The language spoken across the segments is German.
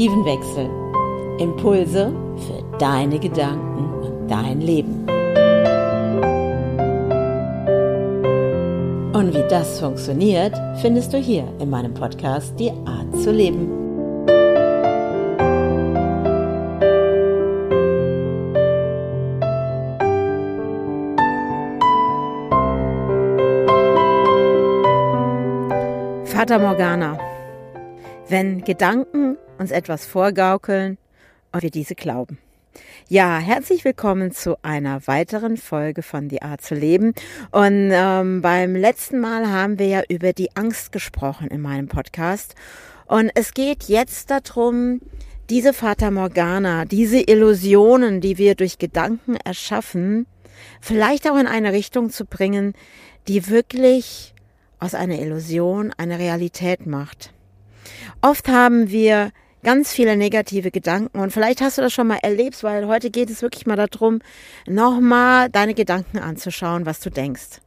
Perspektivenwechsel. Impulse für deine Gedanken und dein Leben. Und wie das funktioniert, findest du hier in meinem Podcast Die Art zu leben. Fata Morgana. Wenn Gedanken uns etwas vorgaukeln und wir diese glauben. Ja, herzlich willkommen zu einer weiteren Folge von Die Art zu leben. Und ähm, beim letzten Mal haben wir ja über die Angst gesprochen in meinem Podcast. Und es geht jetzt darum, diese Fata Morgana, diese Illusionen, die wir durch Gedanken erschaffen, vielleicht auch in eine Richtung zu bringen, die wirklich aus einer Illusion eine Realität macht. Oft haben wir ganz viele negative Gedanken und vielleicht hast du das schon mal erlebt, weil heute geht es wirklich mal darum, nochmal deine Gedanken anzuschauen, was du denkst.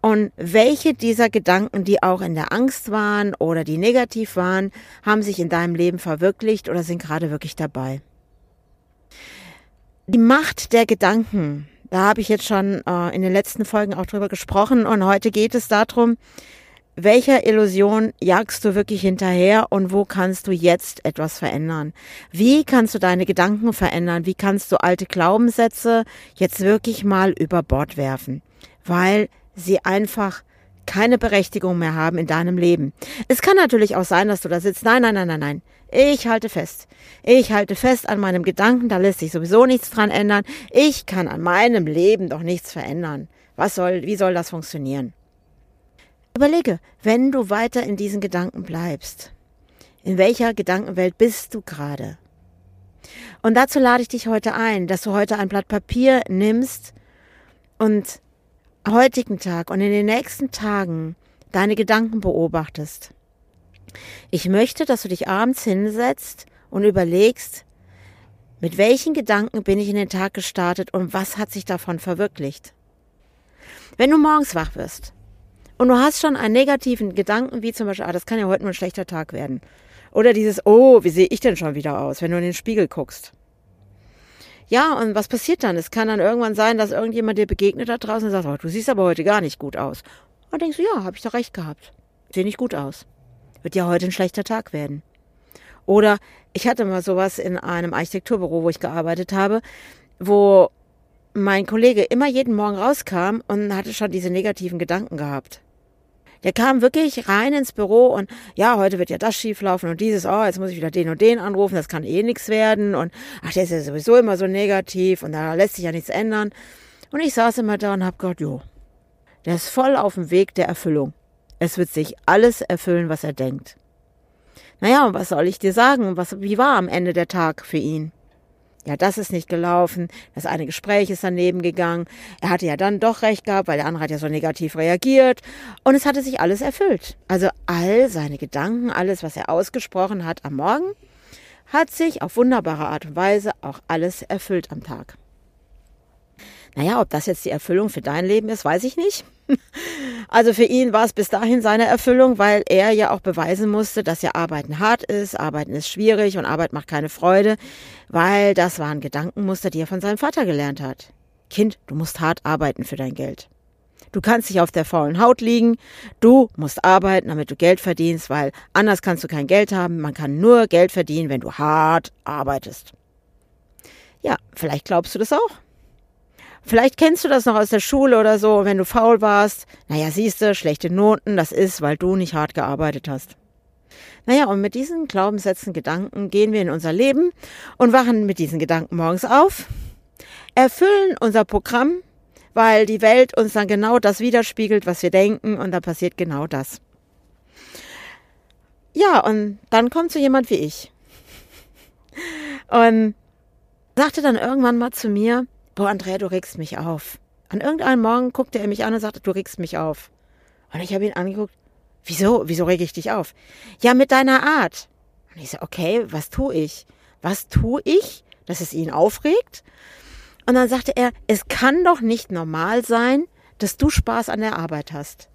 Und welche dieser Gedanken, die auch in der Angst waren oder die negativ waren, haben sich in deinem Leben verwirklicht oder sind gerade wirklich dabei. Die Macht der Gedanken, da habe ich jetzt schon äh, in den letzten Folgen auch drüber gesprochen und heute geht es darum, welcher Illusion jagst du wirklich hinterher und wo kannst du jetzt etwas verändern? Wie kannst du deine Gedanken verändern? Wie kannst du alte Glaubenssätze jetzt wirklich mal über Bord werfen? Weil sie einfach keine Berechtigung mehr haben in deinem Leben. Es kann natürlich auch sein, dass du da sitzt. Nein, nein, nein, nein, nein. Ich halte fest. Ich halte fest an meinem Gedanken, da lässt sich sowieso nichts dran ändern. Ich kann an meinem Leben doch nichts verändern. Was soll, wie soll das funktionieren? Überlege, wenn du weiter in diesen Gedanken bleibst, in welcher Gedankenwelt bist du gerade? Und dazu lade ich dich heute ein, dass du heute ein Blatt Papier nimmst und heutigen Tag und in den nächsten Tagen deine Gedanken beobachtest. Ich möchte, dass du dich abends hinsetzt und überlegst, mit welchen Gedanken bin ich in den Tag gestartet und was hat sich davon verwirklicht? Wenn du morgens wach wirst und du hast schon einen negativen Gedanken, wie zum Beispiel, ah, das kann ja heute nur ein schlechter Tag werden. Oder dieses, oh, wie sehe ich denn schon wieder aus, wenn du in den Spiegel guckst. Ja, und was passiert dann? Es kann dann irgendwann sein, dass irgendjemand dir begegnet da draußen und sagt, oh, du siehst aber heute gar nicht gut aus. Und denkst du, ja, habe ich doch recht gehabt. Sehe nicht gut aus. Wird ja heute ein schlechter Tag werden. Oder ich hatte mal sowas in einem Architekturbüro, wo ich gearbeitet habe, wo mein Kollege immer jeden Morgen rauskam und hatte schon diese negativen Gedanken gehabt. Der kam wirklich rein ins Büro und ja, heute wird ja das schieflaufen und dieses, oh, jetzt muss ich wieder den und den anrufen, das kann eh nichts werden und ach, der ist ja sowieso immer so negativ und da lässt sich ja nichts ändern. Und ich saß immer da und hab gedacht, jo, der ist voll auf dem Weg der Erfüllung. Es wird sich alles erfüllen, was er denkt. Naja, und was soll ich dir sagen? Was, wie war am Ende der Tag für ihn? Ja, das ist nicht gelaufen. Das eine Gespräch ist daneben gegangen. Er hatte ja dann doch recht gehabt, weil der andere hat ja so negativ reagiert. Und es hatte sich alles erfüllt. Also all seine Gedanken, alles, was er ausgesprochen hat am Morgen, hat sich auf wunderbare Art und Weise auch alles erfüllt am Tag. Naja, ob das jetzt die Erfüllung für dein Leben ist, weiß ich nicht. Also für ihn war es bis dahin seine Erfüllung, weil er ja auch beweisen musste, dass ja Arbeiten hart ist, Arbeiten ist schwierig und Arbeit macht keine Freude, weil das waren Gedankenmuster, die er von seinem Vater gelernt hat. Kind, du musst hart arbeiten für dein Geld. Du kannst nicht auf der faulen Haut liegen. Du musst arbeiten, damit du Geld verdienst, weil anders kannst du kein Geld haben. Man kann nur Geld verdienen, wenn du hart arbeitest. Ja, vielleicht glaubst du das auch. Vielleicht kennst du das noch aus der Schule oder so, wenn du faul warst. Naja, siehst du, schlechte Noten, das ist, weil du nicht hart gearbeitet hast. Naja, und mit diesen Glaubenssätzen, Gedanken gehen wir in unser Leben und wachen mit diesen Gedanken morgens auf, erfüllen unser Programm, weil die Welt uns dann genau das widerspiegelt, was wir denken und da passiert genau das. Ja, und dann kommt so jemand wie ich und sagte dann irgendwann mal zu mir, boah, Andrea, du regst mich auf. An irgendeinem Morgen guckte er mich an und sagte, du regst mich auf. Und ich habe ihn angeguckt, wieso, wieso rege ich dich auf? Ja, mit deiner Art. Und ich so, okay, was tue ich? Was tue ich, dass es ihn aufregt? Und dann sagte er, es kann doch nicht normal sein, dass du Spaß an der Arbeit hast.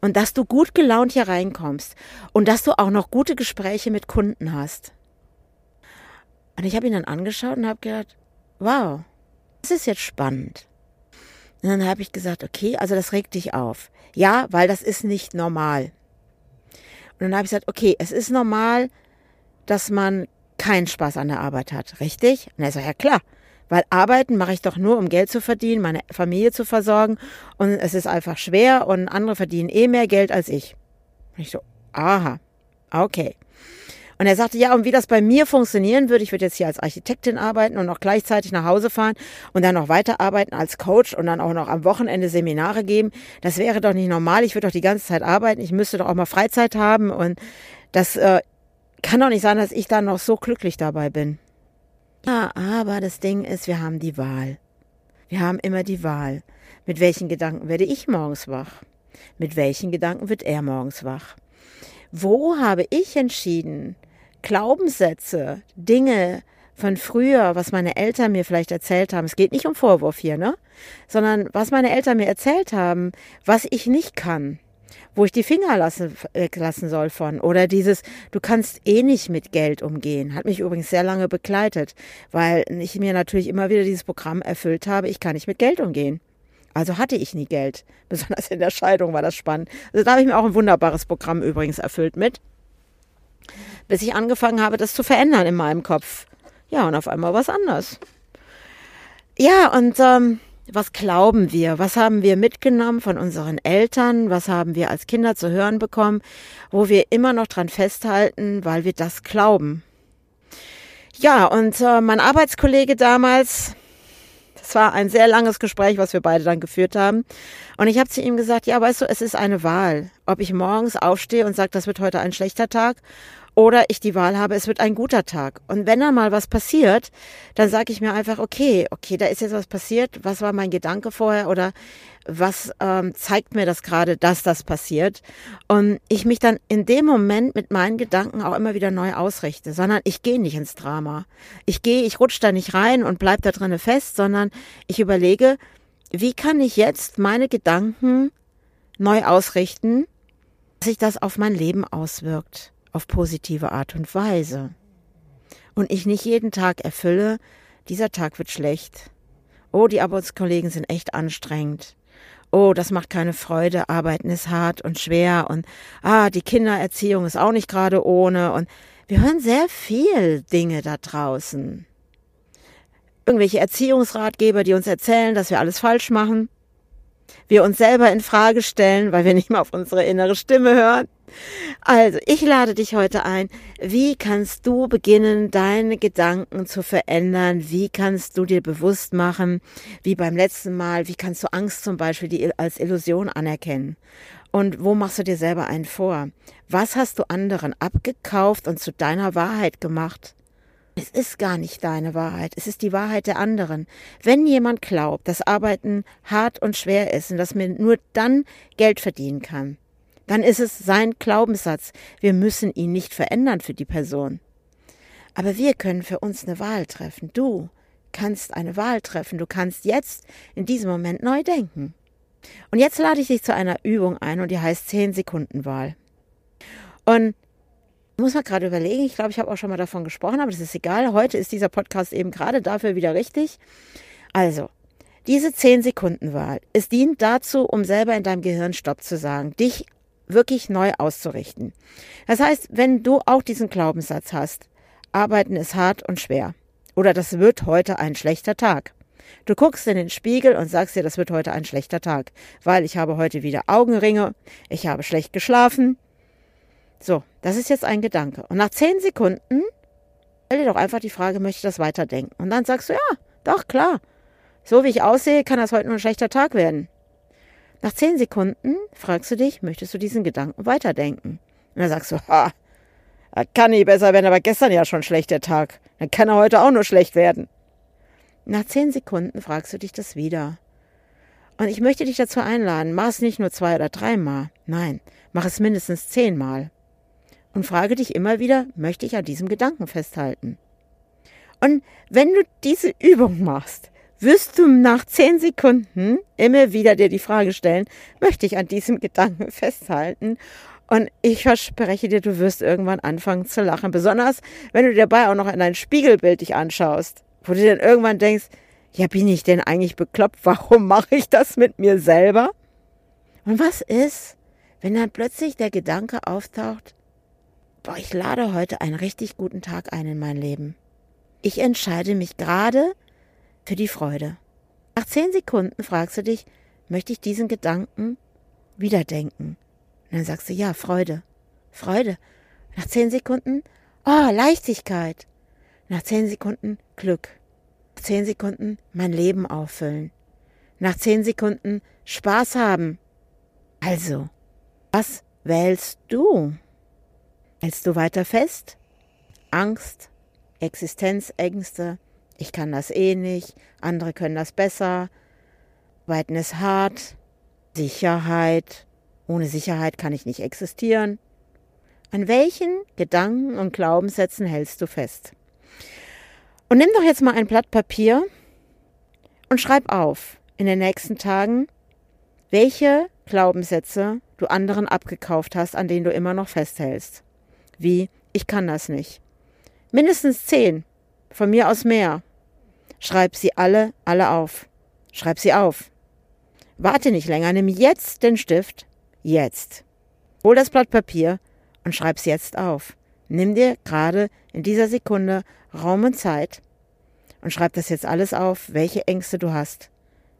Und dass du gut gelaunt hier reinkommst. Und dass du auch noch gute Gespräche mit Kunden hast. Und ich habe ihn dann angeschaut und habe gedacht, wow, das ist jetzt spannend. Und dann habe ich gesagt, okay, also das regt dich auf. Ja, weil das ist nicht normal. Und dann habe ich gesagt, okay, es ist normal, dass man keinen Spaß an der Arbeit hat, richtig? Und er sagt, ja klar, weil arbeiten mache ich doch nur, um Geld zu verdienen, meine Familie zu versorgen und es ist einfach schwer und andere verdienen eh mehr Geld als ich. Und ich so, aha, okay. Und er sagte, ja, und wie das bei mir funktionieren würde, ich würde jetzt hier als Architektin arbeiten und noch gleichzeitig nach Hause fahren und dann noch weiterarbeiten als Coach und dann auch noch am Wochenende Seminare geben. Das wäre doch nicht normal. Ich würde doch die ganze Zeit arbeiten. Ich müsste doch auch mal Freizeit haben und das äh, kann doch nicht sein, dass ich dann noch so glücklich dabei bin. Ja, aber das Ding ist, wir haben die Wahl. Wir haben immer die Wahl. Mit welchen Gedanken werde ich morgens wach? Mit welchen Gedanken wird er morgens wach? Wo habe ich entschieden, Glaubenssätze, Dinge von früher, was meine Eltern mir vielleicht erzählt haben, es geht nicht um Vorwurf hier, ne? Sondern was meine Eltern mir erzählt haben, was ich nicht kann, wo ich die Finger lassen, weglassen soll von. Oder dieses, du kannst eh nicht mit Geld umgehen, hat mich übrigens sehr lange begleitet, weil ich mir natürlich immer wieder dieses Programm erfüllt habe, ich kann nicht mit Geld umgehen. Also hatte ich nie Geld. Besonders in der Scheidung war das spannend. Also da habe ich mir auch ein wunderbares Programm übrigens erfüllt mit bis ich angefangen habe, das zu verändern in meinem Kopf. Ja, und auf einmal was anders. Ja, und ähm, was glauben wir? Was haben wir mitgenommen von unseren Eltern? Was haben wir als Kinder zu hören bekommen, wo wir immer noch dran festhalten, weil wir das glauben? Ja, und äh, mein Arbeitskollege damals, das war ein sehr langes Gespräch, was wir beide dann geführt haben. Und ich habe zu ihm gesagt, ja, weißt du, es ist eine Wahl, ob ich morgens aufstehe und sage, das wird heute ein schlechter Tag oder ich die Wahl habe, es wird ein guter Tag. Und wenn da mal was passiert, dann sage ich mir einfach, okay, okay, da ist jetzt was passiert, was war mein Gedanke vorher oder was ähm, zeigt mir das gerade, dass das passiert. Und ich mich dann in dem Moment mit meinen Gedanken auch immer wieder neu ausrichte, sondern ich gehe nicht ins Drama. Ich gehe, ich rutsche da nicht rein und bleib da drinnen fest, sondern ich überlege, wie kann ich jetzt meine Gedanken neu ausrichten, dass sich das auf mein Leben auswirkt auf positive Art und Weise. Und ich nicht jeden Tag erfülle, dieser Tag wird schlecht. Oh, die Arbeitskollegen sind echt anstrengend. Oh, das macht keine Freude, arbeiten ist hart und schwer und ah, die Kindererziehung ist auch nicht gerade ohne und wir hören sehr viel Dinge da draußen. Irgendwelche Erziehungsratgeber, die uns erzählen, dass wir alles falsch machen. Wir uns selber in Frage stellen, weil wir nicht mehr auf unsere innere Stimme hören. Also, ich lade dich heute ein. Wie kannst du beginnen, deine Gedanken zu verändern? Wie kannst du dir bewusst machen, wie beim letzten Mal, wie kannst du Angst zum Beispiel als Illusion anerkennen? Und wo machst du dir selber einen vor? Was hast du anderen abgekauft und zu deiner Wahrheit gemacht? Es ist gar nicht deine Wahrheit, es ist die Wahrheit der anderen. Wenn jemand glaubt, dass Arbeiten hart und schwer ist und dass man nur dann Geld verdienen kann, dann ist es sein Glaubenssatz. Wir müssen ihn nicht verändern für die Person. Aber wir können für uns eine Wahl treffen. Du kannst eine Wahl treffen. Du kannst jetzt in diesem Moment neu denken. Und jetzt lade ich dich zu einer Übung ein und die heißt 10 Sekunden Wahl. Und muss mal gerade überlegen, ich glaube, ich habe auch schon mal davon gesprochen, aber das ist egal. Heute ist dieser Podcast eben gerade dafür wieder richtig. Also, diese 10 Sekunden Wahl, es dient dazu, um selber in deinem Gehirn Stopp zu sagen, dich wirklich neu auszurichten. Das heißt, wenn du auch diesen Glaubenssatz hast, arbeiten ist hart und schwer oder das wird heute ein schlechter Tag. Du guckst in den Spiegel und sagst dir, das wird heute ein schlechter Tag, weil ich habe heute wieder Augenringe, ich habe schlecht geschlafen. So, das ist jetzt ein Gedanke. Und nach zehn Sekunden stell dir doch einfach die Frage, möchte ich das weiterdenken? Und dann sagst du, ja, doch, klar. So wie ich aussehe, kann das heute nur ein schlechter Tag werden. Nach zehn Sekunden fragst du dich, möchtest du diesen Gedanken weiterdenken? Und dann sagst du, ha, kann nicht besser werden, aber gestern ja schon schlecht der Tag. Dann kann er heute auch nur schlecht werden. Nach zehn Sekunden fragst du dich das wieder. Und ich möchte dich dazu einladen, mach es nicht nur zwei oder dreimal. Nein, mach es mindestens zehnmal. Und frage dich immer wieder, möchte ich an diesem Gedanken festhalten? Und wenn du diese Übung machst, wirst du nach zehn Sekunden immer wieder dir die Frage stellen, möchte ich an diesem Gedanken festhalten? Und ich verspreche dir, du wirst irgendwann anfangen zu lachen. Besonders, wenn du dabei auch noch in dein Spiegelbild dich anschaust, wo du dann irgendwann denkst, ja, bin ich denn eigentlich bekloppt? Warum mache ich das mit mir selber? Und was ist, wenn dann plötzlich der Gedanke auftaucht, boah, ich lade heute einen richtig guten Tag ein in mein Leben. Ich entscheide mich gerade für die Freude. Nach zehn Sekunden fragst du dich, möchte ich diesen Gedanken wiederdenken? Und dann sagst du, ja, Freude. Freude. Nach zehn Sekunden, oh, Leichtigkeit. Nach zehn Sekunden Glück. Nach zehn Sekunden mein Leben auffüllen. Nach zehn Sekunden Spaß haben. Also, was wählst du? Hältst du weiter fest? Angst, Existenzängste, ich kann das eh nicht, andere können das besser, Weiten ist hart, Sicherheit, ohne Sicherheit kann ich nicht existieren. An welchen Gedanken und Glaubenssätzen hältst du fest? Und nimm doch jetzt mal ein Blatt Papier und schreib auf in den nächsten Tagen, welche Glaubenssätze du anderen abgekauft hast, an denen du immer noch festhältst. Wie, ich kann das nicht. Mindestens zehn, von mir aus mehr. Schreib sie alle, alle auf. Schreib sie auf. Warte nicht länger, nimm jetzt den Stift Jetzt. Hol das Blatt Papier und schreib's jetzt auf. Nimm dir gerade in dieser Sekunde Raum und Zeit und schreib das jetzt alles auf, welche Ängste du hast.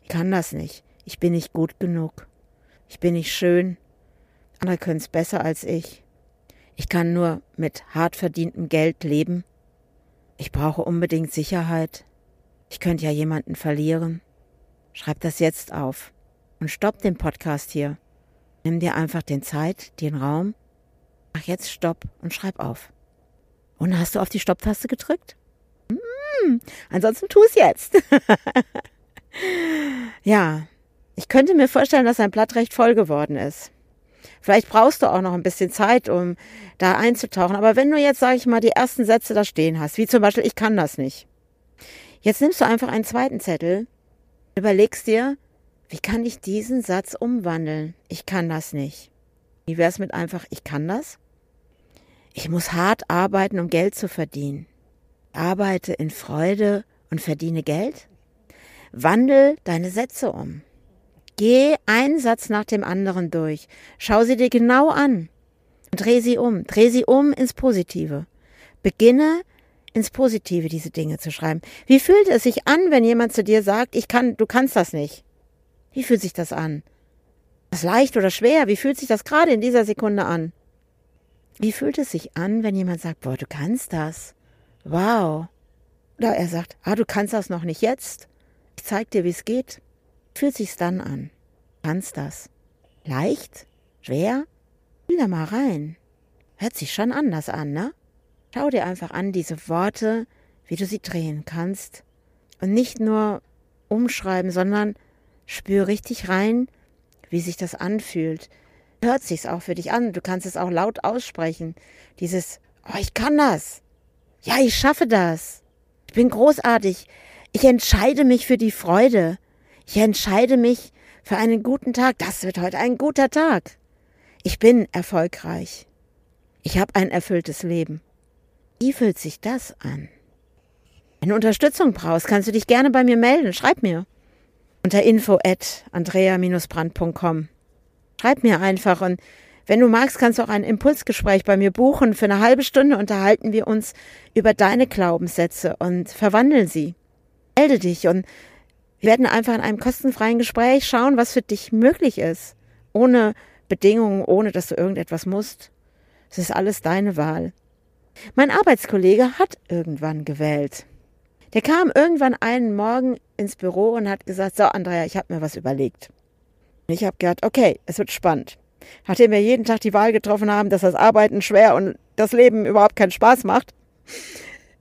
Ich kann das nicht. Ich bin nicht gut genug. Ich bin nicht schön. Andere können es besser als ich. Ich kann nur mit hart verdientem Geld leben. Ich brauche unbedingt Sicherheit. Ich könnte ja jemanden verlieren. Schreib das jetzt auf und stopp den Podcast hier. Nimm dir einfach den Zeit, den Raum. Mach jetzt Stopp und schreib auf. Und hast du auf die Stopptaste gedrückt? Hm, ansonsten tu es jetzt. ja, ich könnte mir vorstellen, dass ein Blatt recht voll geworden ist. Vielleicht brauchst du auch noch ein bisschen Zeit, um da einzutauchen. Aber wenn du jetzt, sage ich mal, die ersten Sätze da stehen hast, wie zum Beispiel, ich kann das nicht. Jetzt nimmst du einfach einen zweiten Zettel, überlegst dir, wie kann ich diesen Satz umwandeln? Ich kann das nicht. Wie wäre es mit einfach, ich kann das? Ich muss hart arbeiten, um Geld zu verdienen. Arbeite in Freude und verdiene Geld? Wandel deine Sätze um. Geh einen Satz nach dem anderen durch. Schau sie dir genau an. Dreh sie um. Dreh sie um ins Positive. Beginne ins Positive diese Dinge zu schreiben. Wie fühlt es sich an, wenn jemand zu dir sagt, ich kann, du kannst das nicht? Wie fühlt sich das an? Ist das leicht oder schwer? Wie fühlt sich das gerade in dieser Sekunde an? Wie fühlt es sich an, wenn jemand sagt, boah, du kannst das? Wow. Oder er sagt, ah, du kannst das noch nicht jetzt. Ich zeig dir, wie es geht. Fühlt sich's dann an? Kannst das. Leicht? Schwer? Fühl da mal rein. Hört sich schon anders an, ne? Schau dir einfach an diese Worte, wie du sie drehen kannst. Und nicht nur umschreiben, sondern Spür richtig rein, wie sich das anfühlt. Hört sich's auch für dich an. Du kannst es auch laut aussprechen. Dieses, oh, ich kann das. Ja, ich schaffe das. Ich bin großartig. Ich entscheide mich für die Freude. Ich entscheide mich für einen guten Tag. Das wird heute ein guter Tag. Ich bin erfolgreich. Ich habe ein erfülltes Leben. Wie fühlt sich das an? Wenn du Unterstützung brauchst, kannst du dich gerne bei mir melden. Schreib mir unter info at andrea-brand.com. Schreib mir einfach und wenn du magst, kannst du auch ein Impulsgespräch bei mir buchen. Für eine halbe Stunde unterhalten wir uns über deine Glaubenssätze und verwandeln sie. Melde dich und wir werden einfach in einem kostenfreien Gespräch schauen, was für dich möglich ist. Ohne Bedingungen, ohne dass du irgendetwas musst. Es ist alles deine Wahl. Mein Arbeitskollege hat irgendwann gewählt. Der kam irgendwann einen Morgen ins Büro und hat gesagt, so Andrea, ich habe mir was überlegt. Ich habe gedacht, okay, es wird spannend. Nachdem wir jeden Tag die Wahl getroffen haben, dass das Arbeiten schwer und das Leben überhaupt keinen Spaß macht,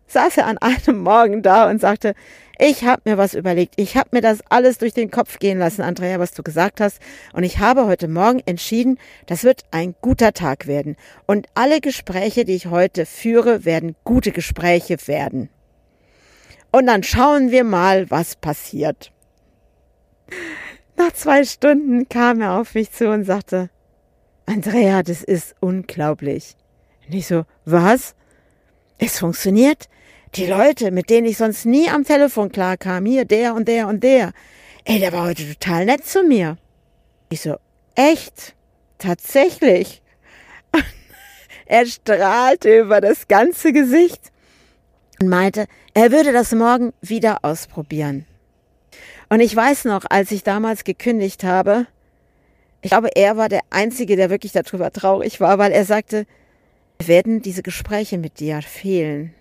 saß er an einem Morgen da und sagte, ich habe mir was überlegt. Ich habe mir das alles durch den Kopf gehen lassen, Andrea, was du gesagt hast. Und ich habe heute Morgen entschieden, das wird ein guter Tag werden. Und alle Gespräche, die ich heute führe, werden gute Gespräche werden. Und dann schauen wir mal, was passiert. Nach zwei Stunden kam er auf mich zu und sagte, Andrea, das ist unglaublich. Und ich so, was? Es funktioniert? Die Leute, mit denen ich sonst nie am Telefon klarkam, hier der und der und der, ey, der war heute total nett zu mir. Ich so, echt? Tatsächlich? er strahlte über das ganze Gesicht und meinte, er würde das morgen wieder ausprobieren. Und ich weiß noch, als ich damals gekündigt habe, ich glaube, er war der Einzige, der wirklich darüber traurig war, weil er sagte, werden diese Gespräche mit dir fehlen.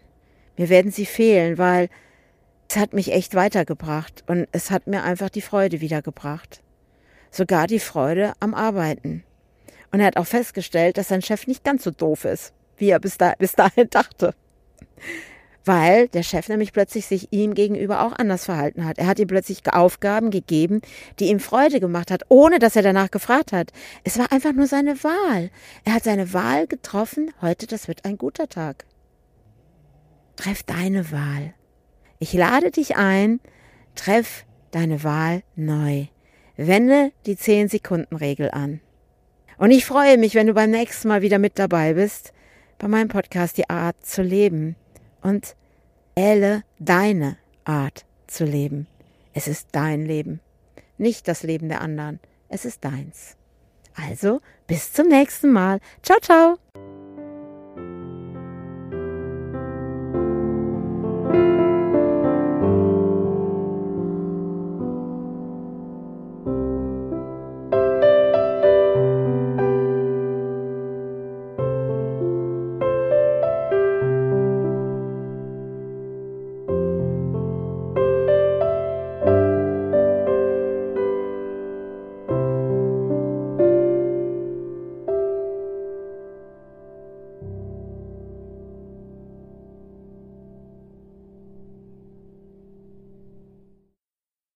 Mir werden sie fehlen, weil es hat mich echt weitergebracht und es hat mir einfach die Freude wiedergebracht. Sogar die Freude am Arbeiten. Und er hat auch festgestellt, dass sein Chef nicht ganz so doof ist, wie er bis, da, bis dahin dachte weil der Chef nämlich plötzlich sich ihm gegenüber auch anders verhalten hat. Er hat ihm plötzlich Aufgaben gegeben, die ihm Freude gemacht hat, ohne dass er danach gefragt hat. Es war einfach nur seine Wahl. Er hat seine Wahl getroffen. Heute, das wird ein guter Tag. Treff deine Wahl. Ich lade dich ein, treff deine Wahl neu. Wende die 10-Sekunden-Regel an. Und ich freue mich, wenn du beim nächsten Mal wieder mit dabei bist, bei meinem Podcast Die Art zu leben und wähle deine Art zu leben. Es ist dein Leben, nicht das Leben der anderen. Es ist deins. Also, bis zum nächsten Mal. Ciao, ciao.